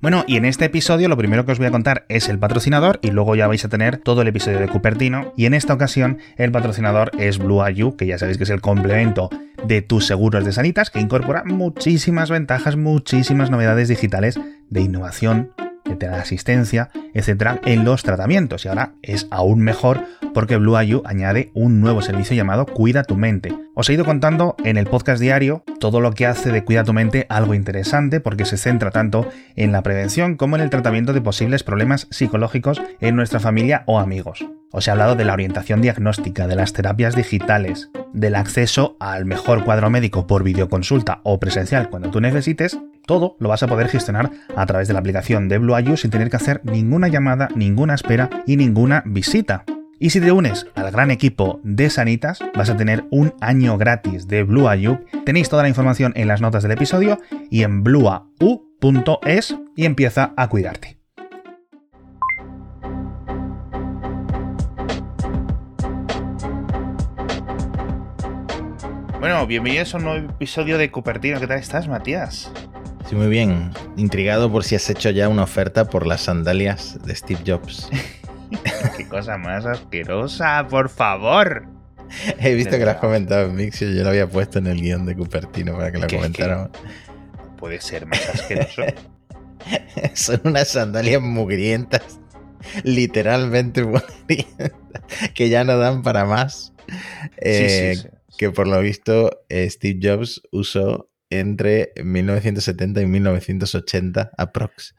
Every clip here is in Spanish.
Bueno, y en este episodio lo primero que os voy a contar es el patrocinador y luego ya vais a tener todo el episodio de Cupertino. Y en esta ocasión el patrocinador es Blue IU, que ya sabéis que es el complemento de tus seguros de sanitas, que incorpora muchísimas ventajas, muchísimas novedades digitales de innovación que te da asistencia, etcétera, en los tratamientos. Y ahora es aún mejor porque Blue IU añade un nuevo servicio llamado Cuida tu mente. Os he ido contando en el podcast diario todo lo que hace de Cuida tu mente algo interesante porque se centra tanto en la prevención como en el tratamiento de posibles problemas psicológicos en nuestra familia o amigos. Os he hablado de la orientación diagnóstica, de las terapias digitales, del acceso al mejor cuadro médico por videoconsulta o presencial cuando tú necesites. Todo lo vas a poder gestionar a través de la aplicación de Blue sin tener que hacer ninguna llamada, ninguna espera y ninguna visita. Y si te unes al gran equipo de Sanitas, vas a tener un año gratis de Blue Tenéis toda la información en las notas del episodio y en bluau.es y empieza a cuidarte. Bueno, bienvenidos a un nuevo episodio de Cupertino. ¿Qué tal estás, Matías? Sí, muy bien. Intrigado por si has hecho ya una oferta por las sandalias de Steve Jobs. Qué cosa más asquerosa, por favor. He visto que lo has comentado en Mixio, yo lo había puesto en el guion de Cupertino para que lo comentáramos. Puede ser más asqueroso. Son unas sandalias mugrientas, literalmente mugrientas, que ya no dan para más. Eh, sí, sí, sí que por lo visto eh, Steve Jobs usó entre 1970 y 1980 aprox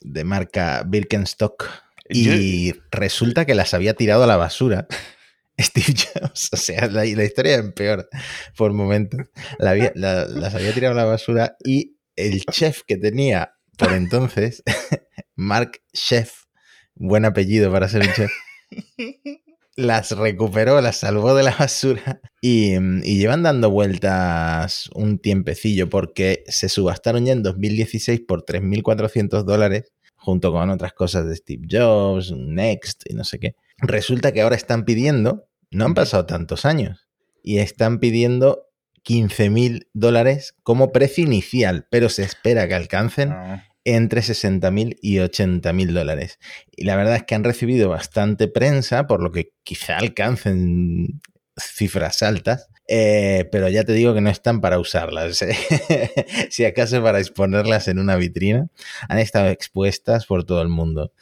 de marca Birkenstock y resulta que las había tirado a la basura. Steve Jobs, o sea, la, historia es peor por momentos. las había tirado a la basura y el chef que tenía por entonces, Mark Chef, buen apellido para ser un chef, las recuperó, las salvó de la basura y, llevan dando vueltas un tiempecillo porque se subastaron ya en 2016 por 3.400 dólares junto con otras cosas de Steve Jobs, Next y no sé qué. Resulta que ahora están pidiendo, no han pasado tantos años, y están pidiendo 15.000 dólares como precio inicial, pero se espera que alcancen ah entre 60.000 y 80.000 dólares. Y la verdad es que han recibido bastante prensa, por lo que quizá alcancen cifras altas, eh, pero ya te digo que no están para usarlas. ¿eh? si acaso para exponerlas en una vitrina, han estado expuestas por todo el mundo.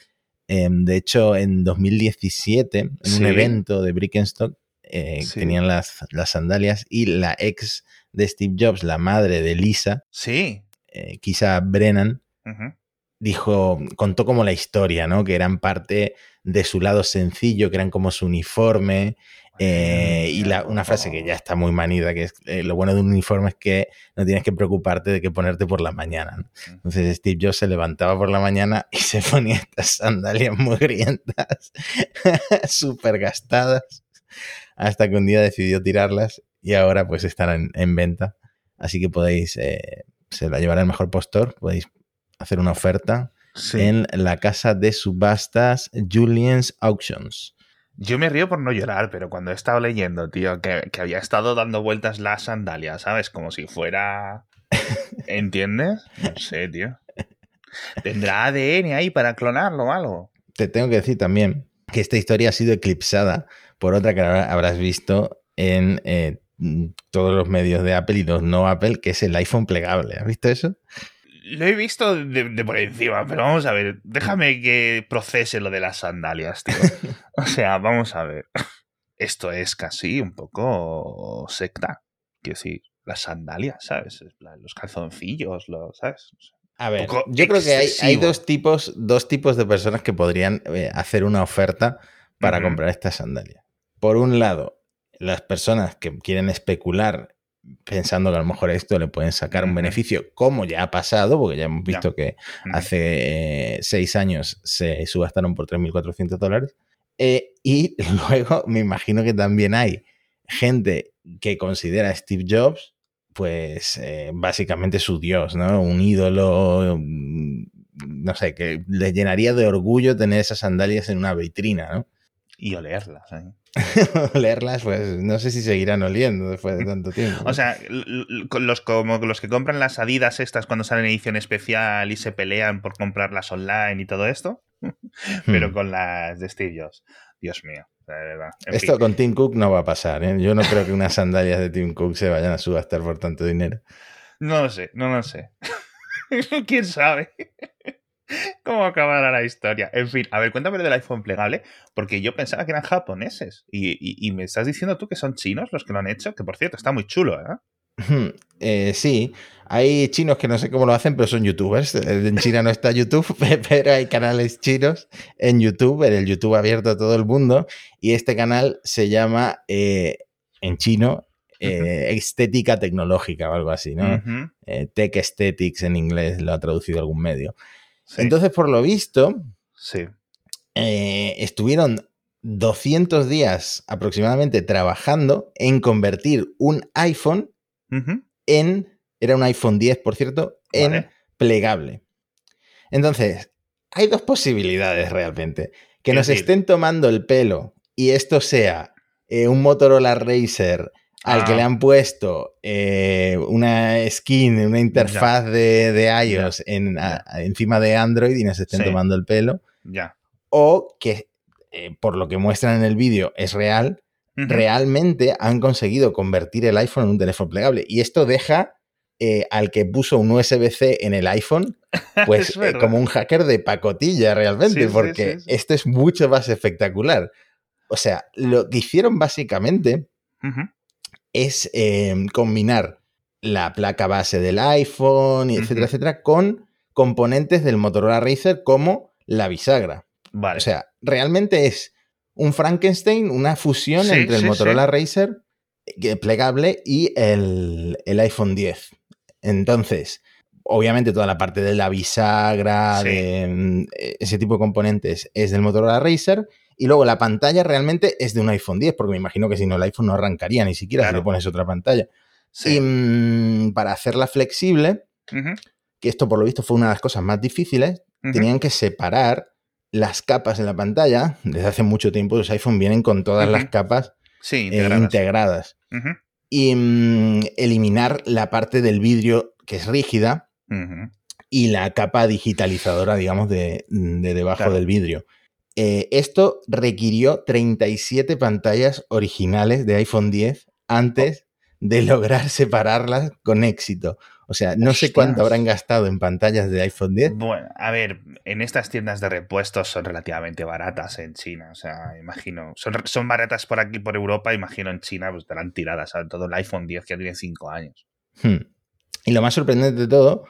Em, de hecho, en 2017, en un evento de Brickenstock, eh, tenían las, las, sandalias y la ex de Steve Jobs, la madre de Lisa, sí. quizá Brennan, Dijo, contó como la historia, ¿no? Que eran parte de su lado sencillo, que eran como su uniforme. Eh, y una frase que ya está muy manida, que es eh, lo bueno de un uniforme es que no tienes que preocuparte de qué ponerte por la mañana. Entonces Steve Jobs se levantaba por la mañana y se ponía estas sandalias muy grientas, súper gastadas, hasta que un día decidió tirarlas y ahora pues están en, venta. Así que podéis, eh, se la llevará el mejor postor, podéis hacer una oferta en la casa de subastas Julian's Auctions. Yo me río por no llorar, pero cuando he estado leyendo, tío, que, había estado dando vueltas la sandalia, ¿sabes? Como si fuera... ¿Entiendes? No sé, tío. ¿Tendrá ADN ahí para clonarlo o algo? Te tengo que decir también que esta historia ha sido eclipsada por otra que habrás visto en eh, todos los medios de Apple y los no Apple, que es el iPhone plegable. ¿Has visto eso? Lo he visto de, por encima, pero vamos a ver. Déjame que procese lo de las sandalias, tío. O sea, vamos a ver. Esto es casi un poco secta. Quiero decir, las sandalias, ¿sabes? Los calzoncillos, los, ¿sabes? A ver, yo creo que hay, dos, tipos, dos tipos de personas que podrían eh, hacer una oferta para comprar estas sandalias. Por un lado, las personas que quieren especular pensando que a lo mejor esto le pueden sacar un beneficio, como ya ha pasado, porque ya hemos visto que hace eh, seis años se subastaron por 3.400 dólares. Eh, y luego me imagino que también hay gente que considera a Steve Jobs, pues eh, básicamente su dios, ¿no? Un ídolo, no sé, que le llenaría de orgullo tener esas sandalias en una vitrina, ¿no? Y olerlas. ¿eh? olerlas, pues no sé si seguirán oliendo después de tanto tiempo. o sea, los, como los que compran las Adidas estas cuando salen en edición especial y se pelean por comprarlas online y todo esto, pero hmm. con las de Steve Jobs. Dios mío. Esto con Tim Cook no va a pasar. ¿eh? Yo no creo que unas sandalias de Tim Cook se vayan a subastar por tanto dinero. No lo sé, no lo sé. ¿Quién sabe? ¿Cómo acabará la historia? En fin, a ver, cuéntame del iPhone plegable, porque yo pensaba que eran japoneses. Y, me estás diciendo tú que son chinos los que lo han hecho, que por cierto, está muy chulo, ¿eh? eh sí, hay chinos que no sé cómo lo hacen, pero son youtubers. En China no está YouTube, pero hay canales chinos en YouTube, en el YouTube abierto a todo el mundo. Y este canal se llama, eh, en chino, eh, estética tecnológica o algo así, ¿no? Tech Aesthetics en inglés lo ha traducido algún medio. Entonces, por lo visto, sí. Eh, estuvieron 200 días aproximadamente trabajando en convertir un iPhone en, era un iPhone 10, por cierto, en plegable. Entonces, hay dos posibilidades realmente. Que nos estén tomando el pelo y esto sea eh, un Motorola Racer al que le ah. han puesto eh, una skin, una interfaz de, iOS encima de Android y nos estén tomando el pelo. Ya. O que, eh, por lo que muestran en el vídeo, es real, realmente han conseguido convertir el iPhone en un teléfono plegable. Y esto deja eh, al que puso un USB-C en el iPhone, pues como un hacker de pacotilla realmente, porque esto es mucho más espectacular. O sea, lo que hicieron básicamente es em, combinar la placa base del iPhone, etcétera, etcétera, con componentes del Motorola Racer como la bisagra. Vale. O sea, realmente es un Frankenstein, una fusión entre el Motorola Racer plegable y el, iPhone 10. Entonces, obviamente toda la parte de la bisagra, de mm, ese tipo de componentes es del Motorola Racer y luego la pantalla realmente es de un iPhone 10, porque me imagino que si no el iPhone no arrancaría ni siquiera si le pones otra pantalla. Y mm, para hacerla flexible, que esto por lo visto fue una de las cosas más difíciles, tenían que separar las capas en la pantalla. Desde hace mucho tiempo los iPhone vienen con todas las capas eh, integradas. Y mm, eliminar la parte del vidrio que es rígida y la capa digitalizadora, digamos, de, debajo del vidrio. Eh, esto requirió 37 pantallas originales de iPhone 10 antes de lograr separarlas con éxito. O sea, no sé cuánto habrán gastado en pantallas de iPhone 10. Bueno, a ver, en estas tiendas de repuestos son relativamente baratas en China. O sea, imagino. Son, baratas por aquí, por Europa. Imagino en China, pues estarán tiradas. ¿sabes? Todo el iPhone 10 que tiene 5 años. Hmm. Y lo más sorprendente de todo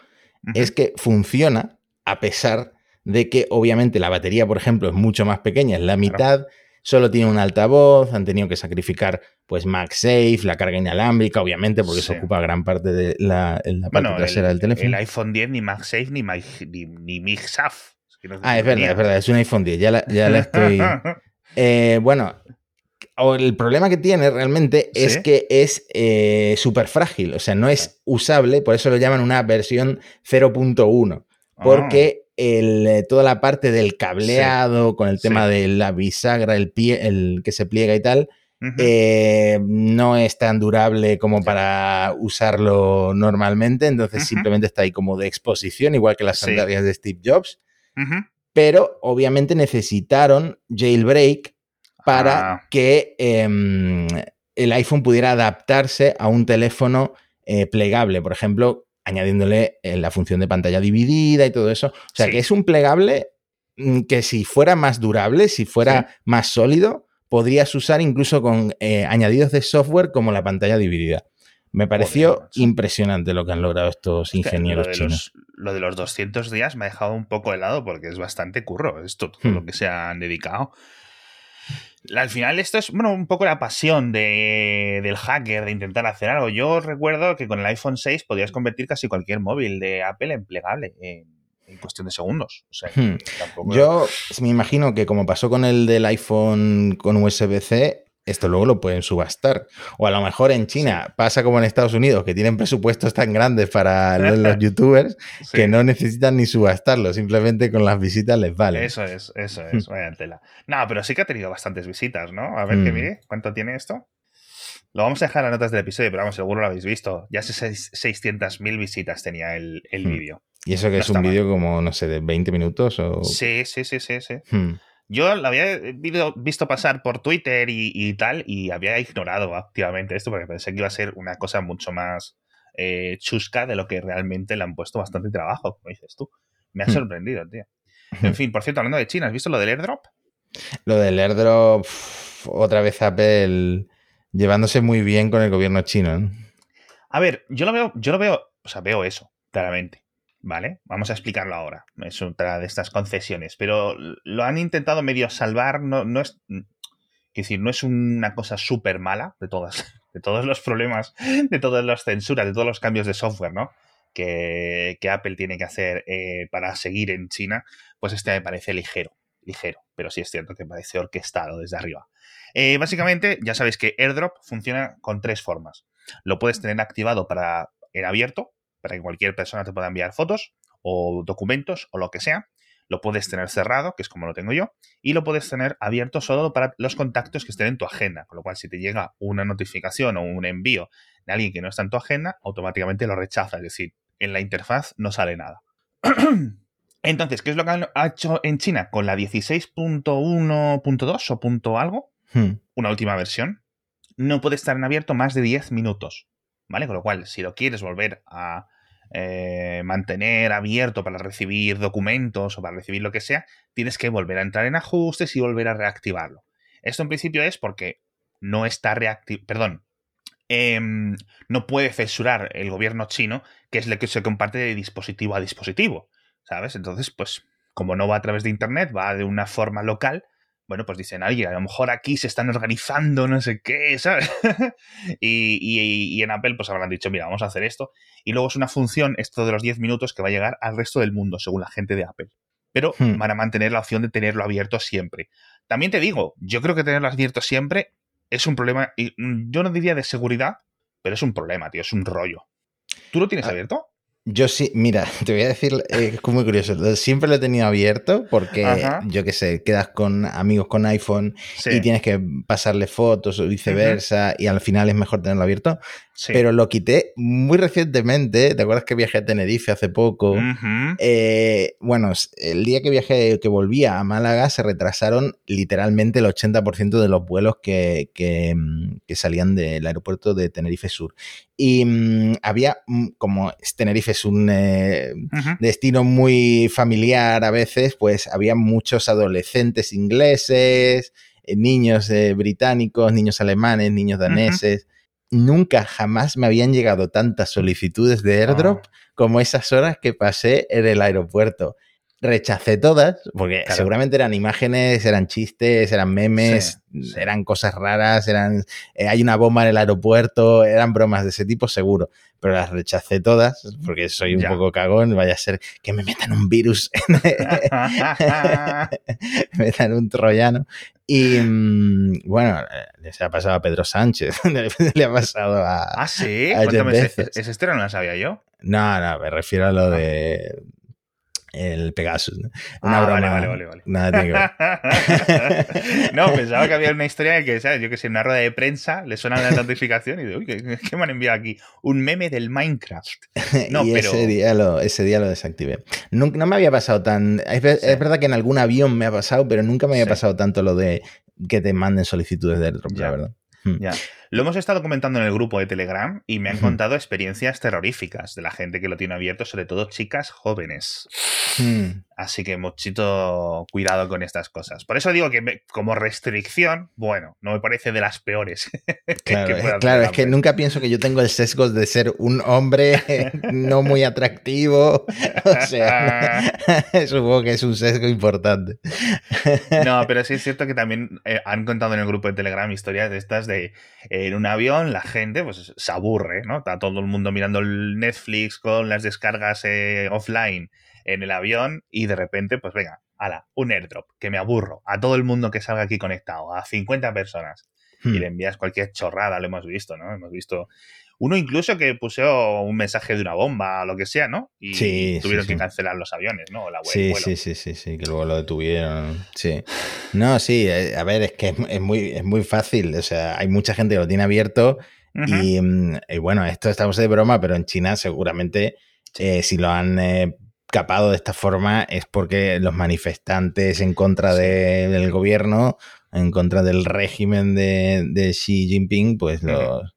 es que funciona a pesar de que obviamente la batería, por ejemplo, es mucho más pequeña, es la mitad, solo tiene un altavoz, han tenido que sacrificar pues MagSafe, la carga inalámbrica, obviamente, porque eso ocupa gran parte de la, parte trasera del teléfono. El iPhone 10 ni MagSafe ni, ni, ni, ah, es verdad, es verdad, es un iPhone 10, ya la, ya la estoy... Eh, bueno, el problema que tiene realmente es que es eh, súper frágil, o sea, no es usable, por eso lo llaman una versión 0.1, porque el, eh, toda la parte del cableado, con el tema de la bisagra, el pie, el que se pliega y tal, eh, no es tan durable como para usarlo normalmente, entonces simplemente está ahí como de exposición, igual que las sandalias de Steve Jobs. Pero obviamente necesitaron jailbreak para ah. que em, el iPhone pudiera adaptarse a un teléfono eh, plegable. Por ejemplo, añadiéndole eh, la función de pantalla dividida y todo eso. O sea, que es un plegable mm, que si fuera más durable, si fuera más sólido, podrías usar incluso con eh, añadidos de software como la pantalla dividida. Me pareció impresionante lo que han logrado estos ingenieros lo chinos. lo de los 200 días me ha dejado un poco helado porque es bastante curro esto, todo lo hmm. que se han dedicado. Al final esto es bueno, un poco la pasión de, del hacker de intentar hacer algo. Yo recuerdo que con el iPhone 6 podías convertir casi cualquier móvil de Apple en plegable en, cuestión de segundos. Hmm. Yo me imagino que como pasó con el del iPhone con USB-C, esto luego lo pueden subastar. O a lo mejor en China pasa como en Estados Unidos, que tienen presupuestos tan grandes para los, youtubers que no necesitan ni subastarlo, simplemente con las visitas les vale. Eso es, eso es, vaya tela. No, pero sí que ha tenido bastantes visitas, ¿no? A ver que mm. mire, ¿cuánto tiene esto? Lo vamos a dejar en las notas del episodio, pero vamos, seguro lo habéis visto. Ya 600.000 visitas tenía el, el hmm. vídeo. ¿Y eso que es un vídeo como, no sé, de 20 minutos? O... Sí, sí, sí, sí. sí. Hmm. Yo lo había visto pasar por Twitter y, tal, y había ignorado activamente esto porque pensé que iba a ser una cosa mucho más eh, chusca de lo que realmente le han puesto bastante trabajo, como dices tú. Me ha hmm. sorprendido, tío. En fin, por cierto, hablando de China, ¿has visto lo del airdrop? Lo del airdrop, otra vez Apple llevándose muy bien con el gobierno chino. A ver, yo lo veo, yo lo veo, o sea, veo eso, claramente. ¿Vale? Vamos a explicarlo ahora. Es otra de estas concesiones. Pero lo han intentado medio salvar. No, no es. decir, no es una cosa súper mala de todas, de todos los problemas, de todas las censuras, de todos los cambios de software, ¿no? Que, Apple tiene que hacer eh, para seguir en China. Pues este me parece ligero. Ligero. Pero sí es cierto que parece orquestado desde arriba. Eh, básicamente, ya sabéis que AirDrop funciona con tres formas. Lo puedes tener activado para en abierto, para que cualquier persona te pueda enviar fotos o documentos o lo que sea. Lo puedes tener cerrado, que es como lo tengo yo, y lo puedes tener abierto solo para los contactos que estén en tu agenda. Con lo cual, si te llega una notificación o un envío de alguien que no está en tu agenda, automáticamente lo rechaza. Es decir, en la interfaz no sale nada. Entonces, ¿qué es lo que ha hecho en China con la 16.1.2 o punto algo? Hmm. Una última versión. No puede estar en abierto más de 10 minutos. ¿Vale? Con lo cual, si lo quieres volver a eh, mantener abierto para recibir documentos o para recibir lo que sea, tienes que volver a entrar en ajustes y volver a reactivarlo. Esto en principio es porque no está reactivado, perdón, em, no puede censurar el gobierno chino, que es lo que se comparte de dispositivo a dispositivo, ¿sabes? Entonces, pues, como no va a través de Internet, va de una forma local, bueno, pues dicen, alguien, a lo mejor aquí se están organizando, no sé qué, ¿sabes? y, en Apple pues habrán dicho, mira, vamos a hacer esto. Y luego es una función, esto de los 10 minutos, que va a llegar al resto del mundo, según la gente de Apple. Pero hmm. van a mantener la opción de tenerlo abierto siempre. También te digo, yo creo que tenerlo abierto siempre es un problema, y mm, yo no diría de seguridad, pero es un problema, tío, es un rollo. ¿Tú lo tienes ah, abierto? Yo sí, mira, te voy a decir, eh, es muy curioso. Siempre lo he tenido abierto porque, yo qué sé, quedas con amigos con iPhone y tienes que pasarle fotos o viceversa y al final es mejor tenerlo abierto. Pero lo quité muy recientemente. ¿Te acuerdas que viajé a Tenerife hace poco? Eh, bueno, el día que viajé, que volvía a Málaga, se retrasaron literalmente el 80% de los vuelos que, mm, que, salían del aeropuerto de Tenerife Sur. Y mm, había, mm, como Tenerife es un eh, destino muy familiar a veces, pues había muchos adolescentes ingleses, eh, niños británicos, niños alemanes, niños daneses nunca jamás me habían llegado tantas solicitudes de airdrop ah. como esas horas que pasé en el aeropuerto. Rechacé todas, porque seguramente eran imágenes, eran chistes, eran memes, eran cosas raras, eran eh, hay una bomba en el aeropuerto, eran bromas de ese tipo seguro, pero las rechacé todas porque soy un poco cagón, vaya a ser que me metan un virus, me metan un troyano y mm, bueno, le ha pasado a Pedro Sánchez, le ha pasado a. Ah, sí, cuéntame, ese, ese no la sabía yo. No, no, me refiero a lo ah. de el Pegasus. Una ah, broma. Vale, vale, vale. Nada tiene que no, pensaba que había una historia de que, ¿sabes? Yo que sé, en una rueda de prensa le suena la notificación y digo, uy, ¿qué, me han enviado aquí? Un meme del Minecraft. No, y ese, día lo, ese día lo desactivé. No, no me había pasado tan. Es, verdad que en algún avión me ha pasado, pero nunca me había pasado tanto lo de que te manden solicitudes de airdrop, la verdad. Hmm. Ya. Lo hemos estado comentando en el grupo de Telegram y me han contado experiencias terroríficas de la gente que lo tiene abierto, sobre todo chicas jóvenes. Hmm. Así que muchito cuidado con estas cosas. Por eso digo que como restricción, bueno, no me parece de las peores. Claro, es que nunca pienso que yo tengo el sesgo de ser un hombre no muy atractivo. O sea, supongo que es un sesgo importante. no, pero sí es cierto que también eh, han contado en el grupo de Telegram historias de estas de en un avión la gente pues se aburre, ¿no? Está todo el mundo mirando el Netflix con las descargas eh, offline en el avión y de repente, pues venga, ala, un airdrop, que me aburro, a todo el mundo que salga aquí conectado, a 50 personas. y hmm. le envías cualquier chorrada, lo hemos visto, ¿no? Hemos visto uno incluso que puso un mensaje de una bomba o lo que sea, ¿no? Y tuvieron que cancelar los aviones, ¿no? La sí, sí, sí, sí, sí, que luego lo detuvieron. Sí. No, sí, eh, a ver, es que es muy, es muy fácil. O sea, hay mucha gente que lo tiene abierto mm, y, bueno, esto estamos de broma, pero en China seguramente eh, si lo han eh, capado de esta forma es porque los manifestantes en contra del gobierno, en contra del régimen de, Xi Jinping, pues los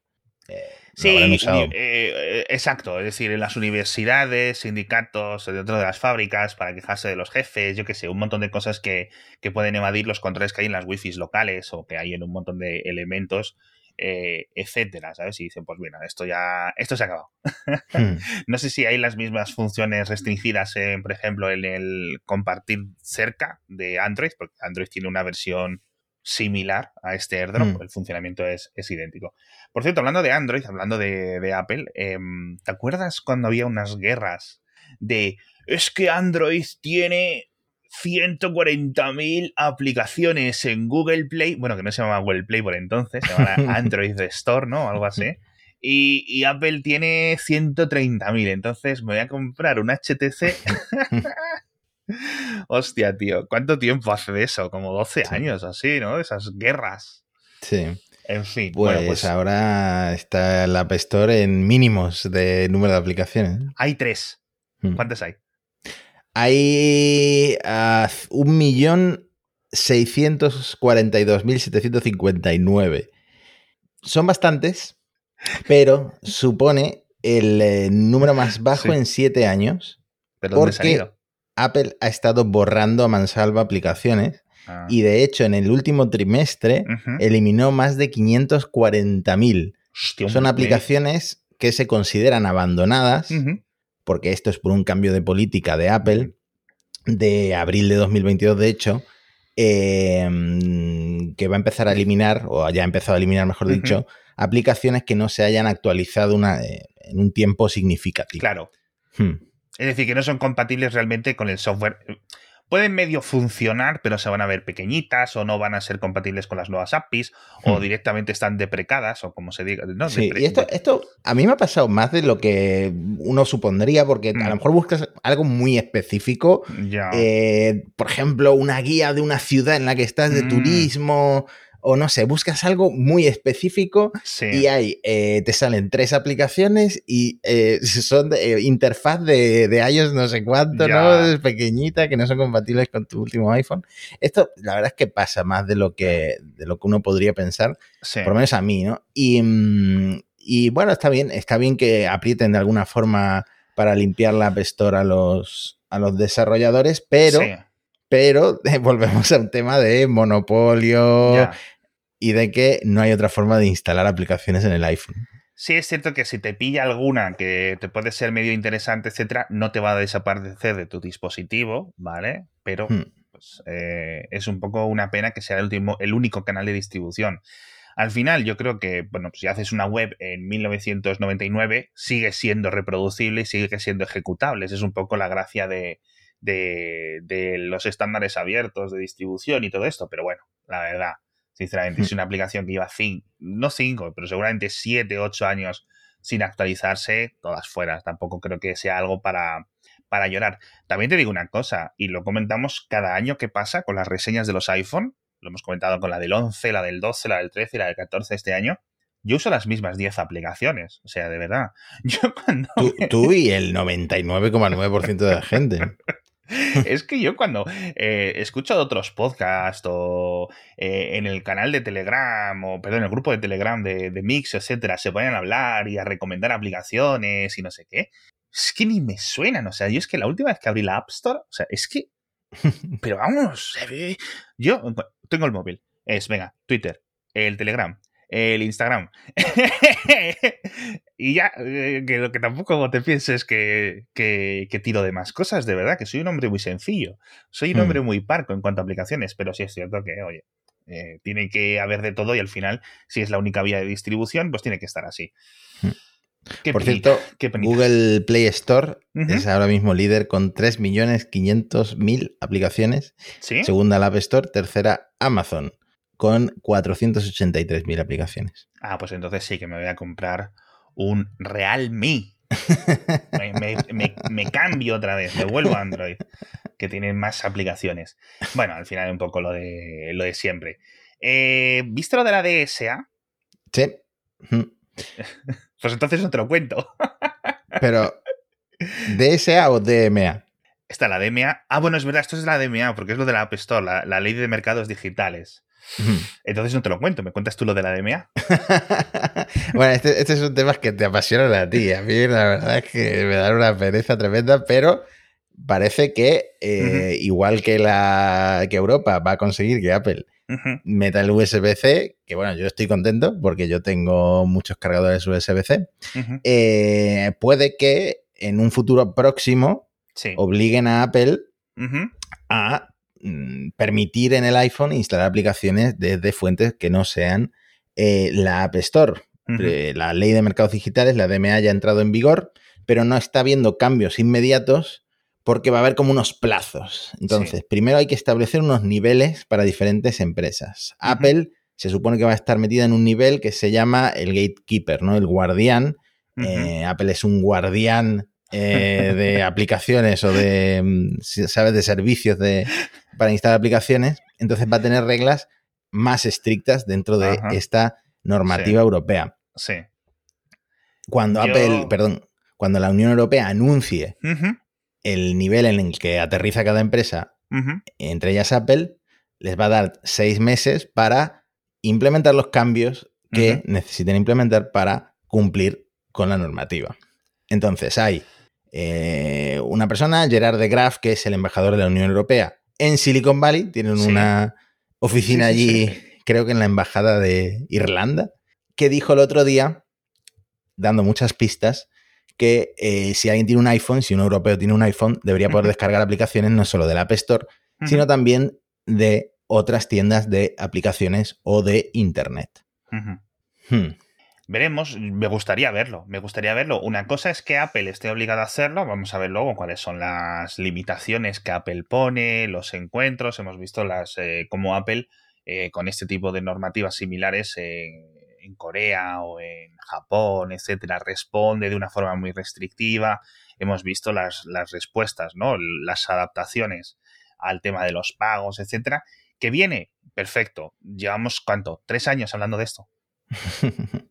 Sí, eh, eh, exacto. Es decir, en las universidades, sindicatos, dentro de las fábricas, para quejarse de los jefes, yo qué sé, un montón de cosas que, pueden evadir los controles que hay en las wifi locales o que hay en un montón de elementos, eh, etcétera, ¿sabes? Y dicen, pues bueno, esto ya, esto se ha acabado. Hmm. no sé si hay las mismas funciones restringidas, por ejemplo, en el compartir cerca de Android, porque Android tiene una versión similar a este airdrop, mm. el funcionamiento es, idéntico. Por cierto, hablando de Android, hablando de, Apple, em, ¿te acuerdas cuando había unas guerras de es que Android tiene 140.000 aplicaciones en Google Play, bueno, que no se llamaba Google Play por entonces, se llamaba Android Store, ¿no? Algo así. Y, y Apple tiene 130.000, entonces me voy a comprar un HTC Hostia, tío, ¿cuánto tiempo hace de eso? Como 12 años así, ¿no? Esas guerras. Sí. En fin. Pues, bueno, pues ahora está el App Store en mínimos de número de aplicaciones. Hay tres. Hmm. ¿Cuántas hay? Hay uh, un millón Son bastantes, pero supone el eh, número más bajo en siete años. ¿Pero ido? Apple ha estado borrando a mansalva aplicaciones ah. y de hecho en el último trimestre eliminó más de 540.000. Son aplicaciones que se consideran abandonadas, porque esto es por un cambio de política de Apple de abril de 2022, de hecho, em, que va a empezar a eliminar, o ya ha empezado a eliminar, mejor dicho, aplicaciones que no se hayan actualizado eh, en un tiempo significativo. Claro. Hmm. Es decir, que no son compatibles realmente con el software. Pueden medio funcionar, pero se van a ver pequeñitas o no van a ser compatibles con las nuevas APIs o hmm. directamente están deprecadas o como se diga. sí, y esto, esto a mí me ha pasado más de lo que uno supondría porque a lo mm. mejor buscas algo muy específico. Eh, por ejemplo, una guía de una ciudad en la que estás de mm. turismo o no sé, buscas algo muy específico y ahí eh, te salen tres aplicaciones y eh, son de, eh, interfaz de, de, iOS no sé cuánto, ¿no? Pequeñita, que no son compatibles con tu último iPhone. Esto, la verdad es que pasa más de lo que, de lo que uno podría pensar, por lo menos a mí, ¿no? Y, mm, y, bueno, está bien, está bien que aprieten de alguna forma para limpiar la App Store a los, a los desarrolladores, pero pero volvemos a un tema de monopolio y de que no hay otra forma de instalar aplicaciones en el iPhone. Sí, es cierto que si te pilla alguna que te puede ser medio interesante, etcétera, no te va a desaparecer de tu dispositivo, ¿vale? Pero hmm. pues, eh, es un poco una pena que sea el, último, el único canal de distribución. Al final, yo creo que, bueno, pues si haces una web en 1999, sigue siendo reproducible y sigue siendo ejecutable. Esa es un poco la gracia de, de, los estándares abiertos de distribución y todo esto, pero bueno, la verdad, sinceramente, es una aplicación que lleva cinco, no cinco, pero seguramente siete, ocho años sin actualizarse, todas fuera. Tampoco creo que sea algo para, para llorar. También te digo una cosa, y lo comentamos cada año que pasa con las reseñas de los iPhone, lo hemos comentado con la del 11, la del 12, la del 13 y la del 14 este año. Yo uso las mismas 10 aplicaciones, o sea, de verdad. Yo cuando... Tú, tú y el 99,9% de la gente. es que yo cuando eh, escucho otros podcasts o eh, en el canal de Telegram o, perdón, en el grupo de Telegram de, Mix, etcétera, se ponen a hablar y a recomendar aplicaciones y no sé qué, es que ni me suenan. O sea, yo es que la última vez que abrí la App Store, o sea, es que. Pero vamos, yo tengo el móvil. Es, venga, Twitter, el Telegram, el Instagram. y ya, eh, que lo que tampoco te pienses que, que, tiro de más cosas, de verdad, que soy un hombre muy sencillo. Soy un hmm. hombre muy parco en cuanto a aplicaciones, pero sí es cierto que, oye, eh, tiene que haber de todo y al final, si es la única vía de distribución, pues tiene que estar así. Hmm. Por cierto, Google Play Store es ahora mismo líder con 3.500.000 aplicaciones. Segunda la App Store, tercera Amazon con 483.000 aplicaciones. Ah, pues entonces sí que me voy a comprar un Realme. me, me, cambio otra vez, me vuelvo a Android, que tiene más aplicaciones. Bueno, al final un poco lo de, lo de siempre. Eh, ¿Viste lo de la DSA? Sí. pues entonces no te lo cuento. Pero, ¿DSA o DMA? Está la DMA. Ah, bueno, es verdad, esto es la DMA, porque es lo de la App Store, la, ley de mercados digitales. Entonces no te lo cuento, ¿me cuentas tú lo de la DMA? bueno, este, este, es un tema que te apasiona a ti. A mí la verdad es que me da una pereza tremenda, pero parece que eh, igual que, la, que Europa va a conseguir que Apple meta el USB-C, que bueno, yo estoy contento porque yo tengo muchos cargadores USB-C, eh, puede que en un futuro próximo obliguen a Apple a permitir en el iPhone instalar aplicaciones desde fuentes que no sean eh, la App Store. La ley de mercados digitales, la DMA, ya ha entrado en vigor, pero no está habiendo cambios inmediatos porque va a haber como unos plazos. Entonces, primero hay que establecer unos niveles para diferentes empresas. Apple se supone que va a estar metida en un nivel que se llama el gatekeeper, ¿no? El guardián. Eh, Apple es un guardián eh, de aplicaciones o de, mm, ¿sabes?, de servicios de, para instalar aplicaciones. Entonces va a tener reglas más estrictas dentro de esta normativa europea. Sí. Cuando Apple, perdón, cuando la Unión Europea anuncie el nivel en el que aterriza cada empresa, entre ellas Apple, les va a dar seis meses para implementar los cambios que necesiten implementar para cumplir con la normativa. Entonces hay eh, una persona, Gerard de Graaf, que es el embajador de la Unión Europea en Silicon Valley, tienen una oficina allí, creo que en la embajada de Irlanda, que dijo el otro día, dando muchas pistas, que eh, si alguien tiene un iPhone, si un europeo tiene un iPhone, debería poder descargar aplicaciones no solo de la App Store, sino también de otras tiendas de aplicaciones o de Internet. Hmm. Veremos, me gustaría verlo, me gustaría verlo. Una cosa es que Apple esté obligado a hacerlo, vamos a ver luego cuáles son las limitaciones que Apple pone, los encuentros, hemos visto las eh, como Apple eh, con este tipo de normativas similares en Corea o en Japón, etcétera, responde de una forma muy restrictiva. Hemos visto las, las respuestas, ¿no? Las adaptaciones al tema de los pagos, etcétera. Que viene, perfecto. Llevamos, ¿cuánto? ¿Tres años hablando de esto?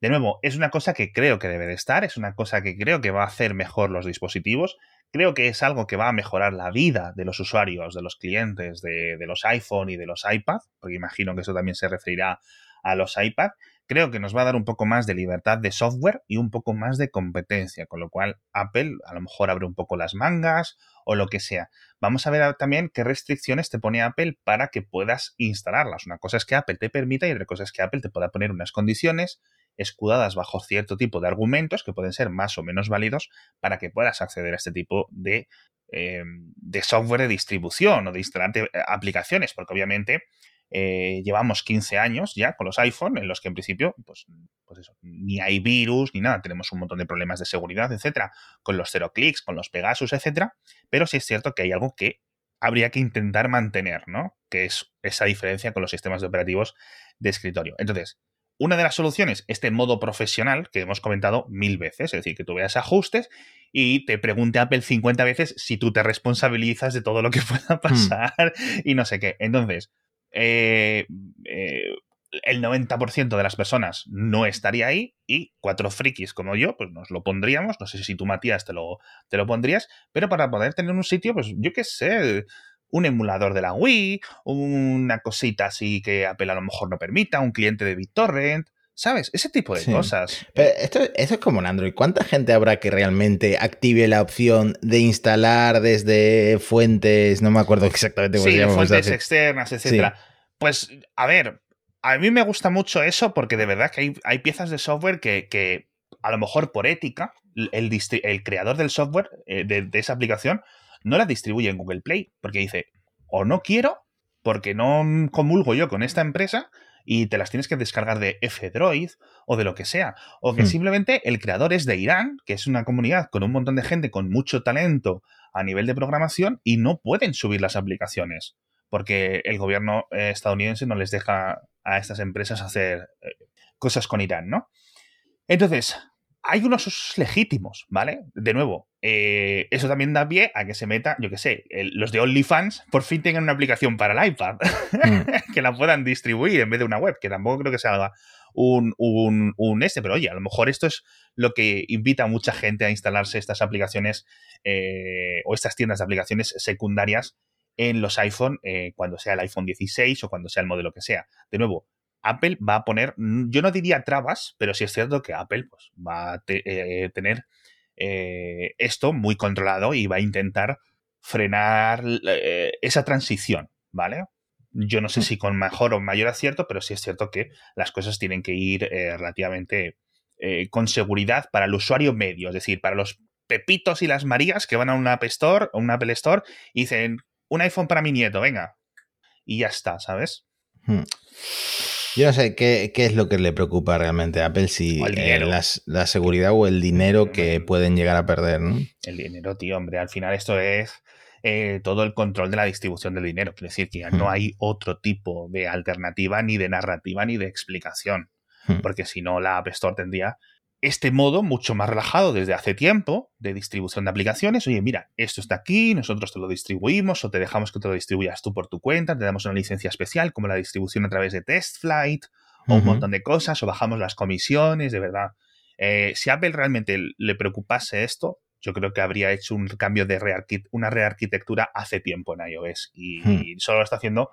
De nuevo, es una cosa que creo que debe de estar, es una cosa que creo que va a hacer mejor los dispositivos, creo que es algo que va a mejorar la vida de los usuarios, de los clientes, de, los iPhone y de los iPad, porque imagino que eso también se referirá a los iPad, creo que nos va a dar un poco más de libertad de software y un poco más de competencia, con lo cual Apple a lo mejor abre un poco las mangas o lo que sea. Vamos a ver también qué restricciones te pone Apple para que puedas instalarlas. Una cosa es que Apple te permita y otra cosa es que Apple te pueda poner unas condiciones escudadas bajo cierto tipo de argumentos que pueden ser más o menos válidos para que puedas acceder a este tipo de, eh, de software de distribución o de instalar eh, aplicaciones, porque obviamente eh, llevamos 15 años ya con los iPhone, en los que en principio, pues, pues eso, ni hay virus ni nada, tenemos un montón de problemas de seguridad, etcétera, con los cero clics, con los Pegasus, etcétera, pero sí es cierto que hay algo que habría que intentar mantener, ¿no? Que es esa diferencia con los sistemas de operativos de escritorio. Entonces, una de las soluciones, este modo profesional que hemos comentado mil veces, es decir, que tú veas ajustes y te pregunte Apple 50 veces si tú te responsabilizas de todo lo que pueda hmm. pasar y no sé qué. Entonces, eh, eh, el 90% de las personas no estaría ahí y cuatro frikis como yo, pues nos lo pondríamos. No sé si tú, Matías, te lo, te lo pondrías, pero para poder tener un sitio, pues yo qué sé, un emulador de la Wii, una cosita así que Apple a lo mejor no permita, un cliente de BitTorrent. ¿Sabes? Ese tipo de cosas. Pero esto, es como en Android. ¿Cuánta gente habrá que realmente active la opción de instalar desde fuentes, no me acuerdo exactamente cómo se llama? fuentes externas, etcétera. Pues, a ver, a mí me gusta mucho eso porque de verdad que hay, piezas de software que, a lo mejor por ética, el, el creador del software eh, de, esa aplicación no la distribuye en Google Play porque dice, o no quiero, porque no comulgo yo con esta empresa, y te las tienes que descargar de F-Droid o de lo que sea. O que hmm. simplemente el creador es de Irán, que es una comunidad con un montón de gente con mucho talento a nivel de programación y no pueden subir las aplicaciones porque el gobierno eh, estadounidense no les deja a estas empresas hacer eh, cosas con Irán, ¿no? Entonces, hay unos usos legítimos, ¿vale? De nuevo, eh, eso también da pie a que se meta, yo qué sé, los de OnlyFans por fin tengan una aplicación para el iPad, mm. que la puedan distribuir en vez de una web, que tampoco creo que sea un, un, un, este, pero oye, a lo mejor esto es lo que invita a mucha gente a instalarse estas aplicaciones eh, o estas tiendas de aplicaciones secundarias en los iPhone eh, cuando sea el iPhone 16 o cuando sea el modelo que sea. De nuevo, Apple va a poner, mm, yo no diría trabas, pero sí es cierto que Apple pues, va a eh, tener eh, esto muy controlado y va a intentar frenar eh, esa transición, ¿vale? Yo no sé mm. si con mejor o mayor acierto, pero sí es cierto que las cosas tienen que ir relativamente con seguridad para el usuario medio, es decir, para los pepitos y las marías que van a un App Store o un Apple Store y dicen, un iPhone para mi nieto, venga. Y ya está, ¿sabes? Hmm. Yo no sé qué, es lo que le preocupa realmente a Apple, si eh, la, seguridad o el dinero que pueden llegar a perder. ¿no? El dinero, tío, hombre, al final esto es eh, todo el control de la distribución del dinero. Quiere decir que ya no hay otro tipo de alternativa, ni de narrativa, ni de explicación. Porque si no, la App Store tendría este modo mucho más relajado desde hace tiempo de distribución de aplicaciones. Oye, mira, esto está aquí, nosotros te lo distribuimos o te dejamos que te lo distribuyas tú por tu cuenta, te damos una licencia especial como la distribución a través de Test Flight o un montón de cosas o bajamos las comisiones, de verdad. Eh, si Apple realmente le preocupase esto, yo creo que habría hecho un cambio de una rearquitectura hace tiempo en iOS y, hmm. solo lo está haciendo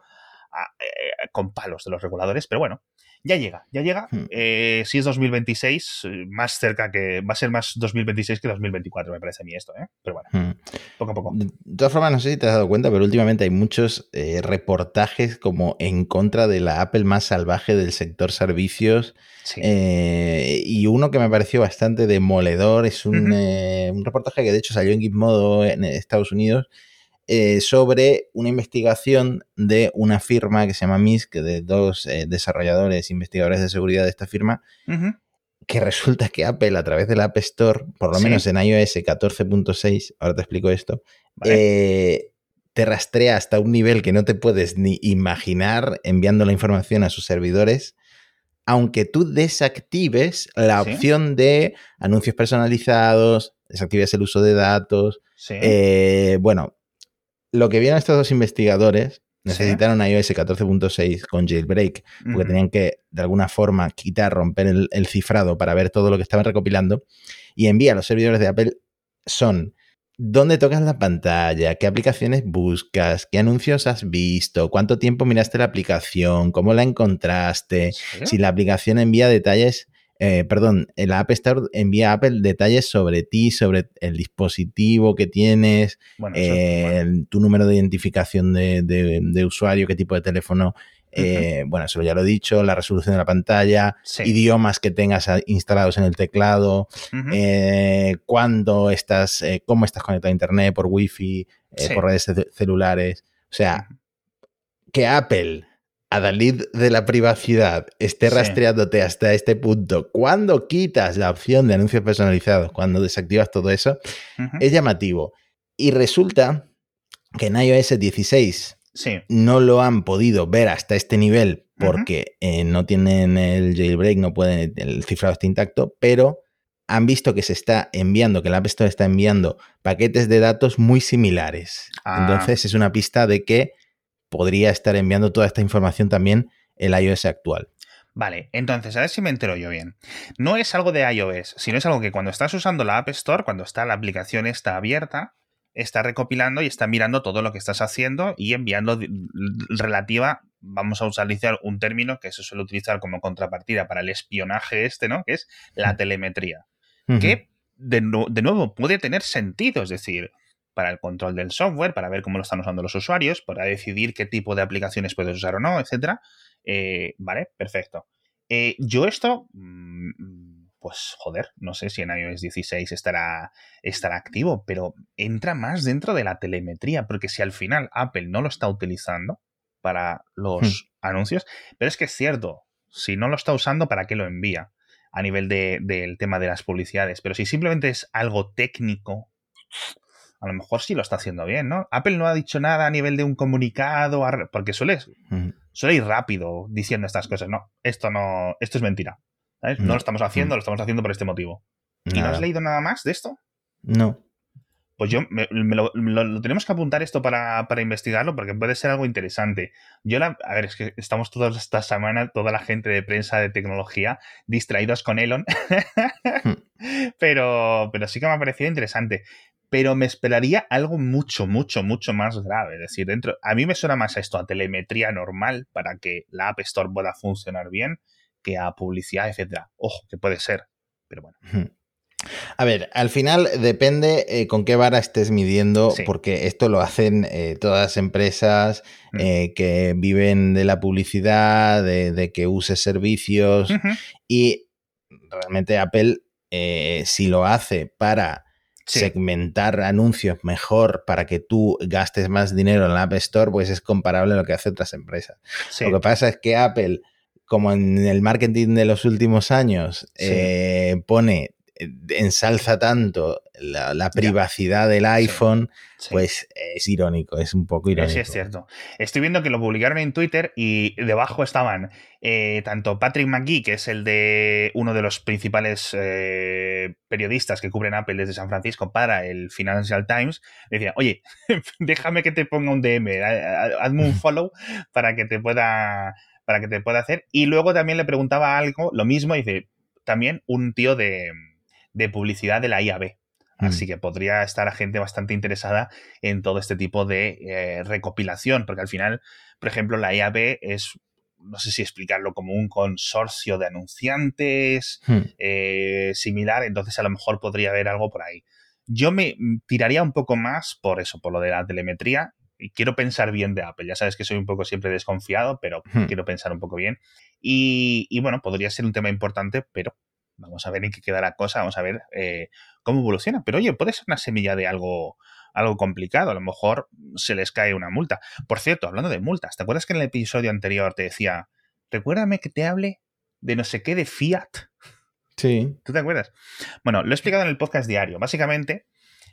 eh, con palos de los reguladores, pero bueno, ya llega, ya llega. Hmm. Eh, si es 2026, eh, más cerca que. Va a ser más 2026 que 2024, me parece a mí esto, ¿eh? Pero bueno, hmm. poco a poco. De todas formas, no sé si te has dado cuenta, pero últimamente hay muchos reportajes como en contra de la Apple más salvaje del sector servicios. y uno que me pareció bastante demoledor es un, un reportaje que de hecho salió en Gizmodo en Estados Unidos eh, sobre una investigación de una firma que se llama MISC, de dos eh, desarrolladores, investigadores de seguridad de esta firma, que resulta que Apple a través de la App Store, por lo menos en iOS 14.6, ahora te explico esto, eh, te rastrea hasta un nivel que no te puedes ni imaginar enviando la información a sus servidores aunque tú desactives la opción de anuncios personalizados, desactives el uso de datos. bueno, lo que vieron estos dos investigadores, necesitaron iOS 14.6 con jailbreak, porque tenían que de alguna forma quitar, romper el, cifrado para ver todo lo que estaban recopilando. Y envía a los servidores de Apple son dónde tocas la pantalla, qué aplicaciones buscas, qué anuncios has visto, cuánto tiempo miraste la aplicación, cómo la encontraste, si la aplicación envía detalles eh, perdón, la App Store envía a Apple detalles sobre ti, sobre el dispositivo que tienes, tu número de identificación de, usuario, qué tipo de teléfono. Eh, bueno, eso ya lo he dicho, la resolución de la pantalla, idiomas que tengas instalados en el teclado, eh, cuándo estás, cómo estás conectado a Internet, por Wi-Fi, por redes celulares. O sea, que Apple Adalid de la privacidad esté rastreándote hasta este punto, cuando quitas la opción de anuncios personalizados, cuando desactivas todo eso, es llamativo. Y resulta que en iOS 16 no lo han podido ver hasta este nivel porque eh, no tienen el jailbreak, no pueden, el cifrado está intacto, pero han visto que se está enviando, que la App Store está enviando paquetes de datos muy similares. Ah. Entonces es una pista de que podría estar enviando toda esta información también el iOS actual. Vale, entonces, a ver si me entero yo bien. No es algo de iOS, sino es algo que cuando estás usando la App Store, cuando está la aplicación está abierta, está recopilando y está mirando todo lo que estás haciendo y enviando relativa, vamos a utilizar un término que se suele utilizar como contrapartida para el espionaje este, ¿no? Que es la telemetría. Que, de, de, nuevo, puede tener sentido, es decir, para el control del software, para ver cómo lo están usando los usuarios, para decidir qué tipo de aplicaciones puedes usar o no, etcétera. Eh, vale, perfecto. Eh, yo esto, mm, pues joder, no sé si en iOS 16 estará, estará activo, pero entra más dentro de la telemetría, porque si al final Apple no lo está utilizando para los hmm. anuncios, pero es que es cierto, si no lo está usando, ¿para qué lo envía? A nivel del tema de las publicidades. Pero si simplemente es algo técnico, a lo mejor sí lo está haciendo bien, ¿no? Apple no ha dicho nada a nivel de un comunicado, porque suele, suele ir rápido diciendo estas cosas. No, esto no, esto es mentira. No, lo estamos haciendo, lo estamos haciendo por este motivo. ¿Y no has leído nada más de esto? No. Pues yo me, lo, tenemos que apuntar esto para, investigarlo porque puede ser algo interesante. Yo la, a ver, es que estamos toda esta semana, toda la gente de prensa de tecnología distraídos con Elon, hmm. Pero, pero sí que me ha parecido interesante. Pero me esperaría algo mucho, mucho, mucho más grave. Es decir, dentro, a mí me suena más a esto, a telemetría normal para que la App Store pueda funcionar bien que a publicidad, etcétera. Ojo, que puede ser, pero bueno. A ver, al final depende eh, con qué vara estés midiendo, porque esto lo hacen eh, todas las empresas mm. eh, que viven de la publicidad, de, que uses servicios, y realmente Apple, si lo hace para segmentar anuncios mejor para que tú gastes más dinero en la App Store, pues es comparable a lo que hacen otras empresas. Lo que pasa es que Apple, como en el marketing de los últimos años, pone ensalza tanto la, privacidad del iPhone, pues es irónico, es un poco irónico. Sí, es cierto. Estoy viendo que lo publicaron en Twitter y debajo estaban eh, tanto Patrick McGee, que es el de uno de los principales eh, periodistas que cubren Apple desde San Francisco para el Financial Times, decía, oye, déjame que te ponga un DM, hazme un follow para que te pueda para que te pueda hacer. Y luego también le preguntaba algo, lo mismo, dice, también un tío de, de publicidad de la IAB. Así mm. que podría estar a gente bastante interesada en todo este tipo de eh, recopilación, porque al final, por ejemplo, la IAB es, no sé si explicarlo como un consorcio de anunciantes hmm. eh, similar, entonces a lo mejor podría haber algo por ahí. Yo me tiraría un poco más por eso, por lo de la telemetría, y quiero pensar bien de Apple. Ya sabes que soy un poco siempre desconfiado, pero hmm. quiero pensar un poco bien. Y, y, bueno, podría ser un tema importante, pero Vamos a ver en qué queda la cosa, vamos a ver eh, cómo evoluciona. Pero oye, puede ser una semilla de algo, algo complicado. A lo mejor se les cae una multa. Por cierto, hablando de multas, ¿te acuerdas que en el episodio anterior te decía, recuérdame que te hable de no sé qué de Fiat? Sí. ¿Tú te acuerdas? Bueno, lo he explicado en el podcast diario. Básicamente,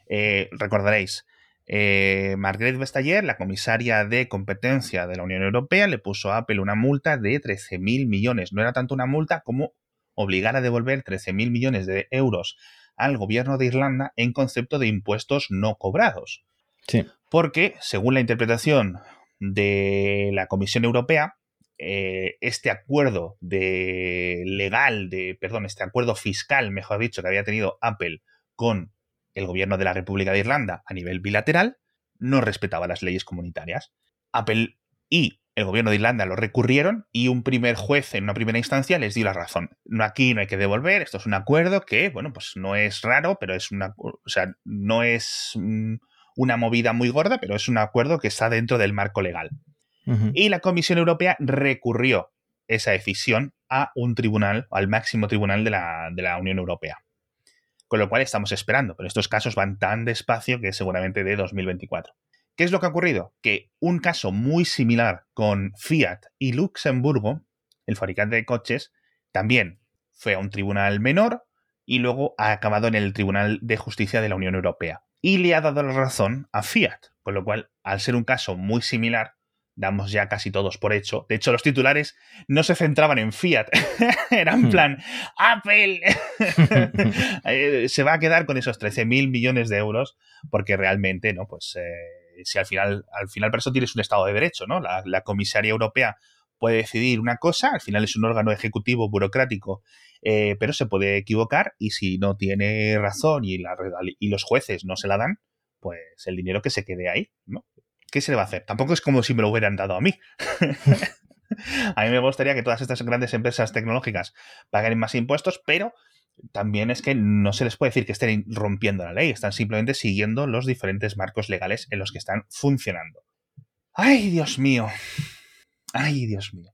eh, recordaréis, eh, Margaret Vestager, la comisaria de competencia de la Unión Europea, le puso a Apple una multa de 13.000 millones. No era tanto una multa como obligar a devolver 13.000 millones de euros al gobierno de Irlanda en concepto de impuestos no cobrados. Sí. Porque, según la interpretación de la Comisión Europea, eh, este acuerdo de legal, de, perdón, este acuerdo fiscal, mejor dicho, que había tenido Apple con el gobierno de la República de Irlanda a nivel bilateral, no respetaba las leyes comunitarias. Apple y el gobierno de Irlanda lo recurrieron y un primer juez en una primera instancia les dio la razón. No, aquí no hay que devolver, esto es un acuerdo que, bueno, pues no es raro, pero es una, o sea, no es mm, una movida muy gorda, pero es un acuerdo que está dentro del marco legal. Y la Comisión Europea recurrió esa decisión a un tribunal, al máximo tribunal de la, de la Unión Europea. Con lo cual estamos esperando, pero estos casos van tan despacio que seguramente de 2024. ¿Qué es lo que ha ocurrido? Que un caso muy similar con Fiat y Luxemburgo, el fabricante de coches, también fue a un tribunal menor y luego ha acabado en el Tribunal de Justicia de la Unión Europea. Y le ha dado la razón a Fiat, con lo cual, al ser un caso muy similar, damos ya casi todos por hecho. De hecho, los titulares no se centraban en Fiat, eran en hmm. plan, Apple eh, se va a quedar con esos 13.000 millones de euros, porque realmente, ¿no? Pues eh, si al final, al final para eso tienes un Estado de Derecho, ¿no? La, comisaria europea puede decidir una cosa, al final es un órgano ejecutivo burocrático, eh, pero se puede equivocar y si no tiene razón y, la, y los jueces no se la dan, pues el dinero que se quede ahí, ¿no? ¿Qué se le va a hacer? Tampoco es como si me lo hubieran dado a mí. a mí me gustaría que todas estas grandes empresas tecnológicas paguen más impuestos, pero también es que no se les puede decir que estén rompiendo la ley, están simplemente siguiendo los diferentes marcos legales en los que están funcionando. ¡Ay, Dios mío! ¡Ay, Dios mío!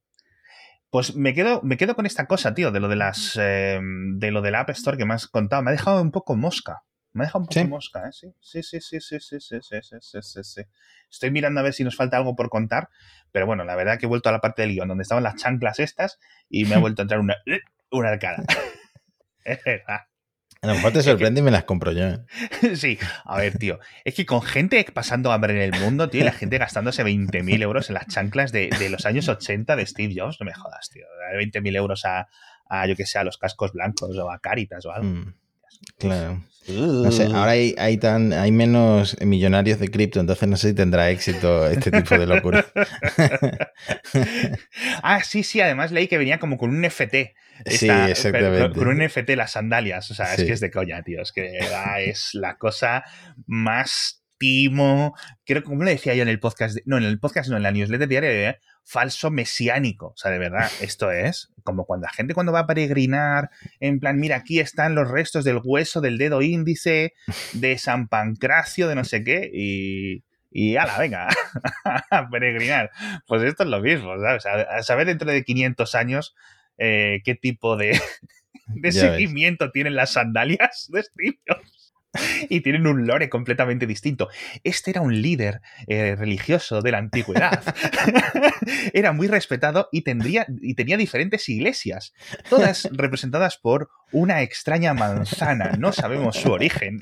Pues me quedo, me quedo con esta cosa, tío, de lo de las. Em, de lo de la App Store que me has contado. Me ha dejado un poco mosca. Me ha dejado un poco mosca, ¿eh? Sí, sí, sí, sí, sí, sí, sí, sí, sí, sí, sí. Estoy mirando a ver si nos falta algo por contar, pero bueno, la verdad que he vuelto a la parte del guion donde estaban las chanclas estas y me ha vuelto a entrar una, una arcada. Es verdad. A lo mejor te sorprende y me las compro yo. ¿eh? sí, a ver, tío. Es que con gente pasando hambre en el mundo, tío, y la gente gastándose 20.000 euros en las chanclas de, los años 80 de Steve Jobs, no me jodas, tío. 20.000 euros a, yo que sé, a los cascos blancos o a Caritas o algo. Mm, claro. No sé, ahora hay, hay, tan, hay menos millonarios de cripto, entonces no sé si tendrá éxito este tipo de locura. ah, sí, sí, además leí que venía como con un FT. sí, exactamente. Con, un NFT las sandalias. O sea, es que es de coña, tío. Es que es la cosa más timo. Creo, como le decía yo en el podcast, no, en el podcast, no, en la newsletter diaria, falso mesiánico. O sea, de verdad, esto es como cuando la gente cuando va a peregrinar, en plan, mira, aquí están los restos del hueso del dedo índice de San Pancracio, de no sé qué, y, y ala, venga, a peregrinar. Pues esto es lo mismo, ¿sabes? A, saber dentro de 500 años eh, qué tipo de, de seguimiento tienen las sandalias de Steve y tienen un lore completamente distinto. Este era un líder eh, religioso de la antigüedad. era muy respetado y, tendría, y tenía diferentes iglesias, todas representadas por una extraña manzana. No sabemos su origen.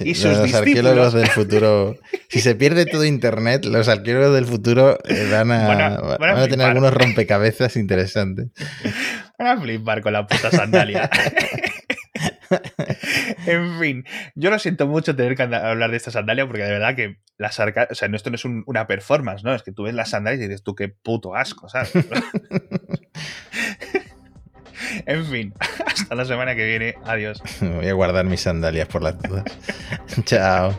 Y sus los arqueólogos del futuro. Si se pierde todo internet, los arqueólogos del futuro eh, van a, tener algunos rompecabezas interesantes. Van a flipar con la puta sandalia. en fin, yo lo siento mucho tener que hablar de esta sandalia porque de verdad que las arcas, o sea, esto no es una performance, ¿no? Es que tú ves las sandalias y dices tú qué puto asco, ¿sabes? En fin, hasta la semana que viene. Adiós. Voy a guardar mis sandalias por las dudas. Chao.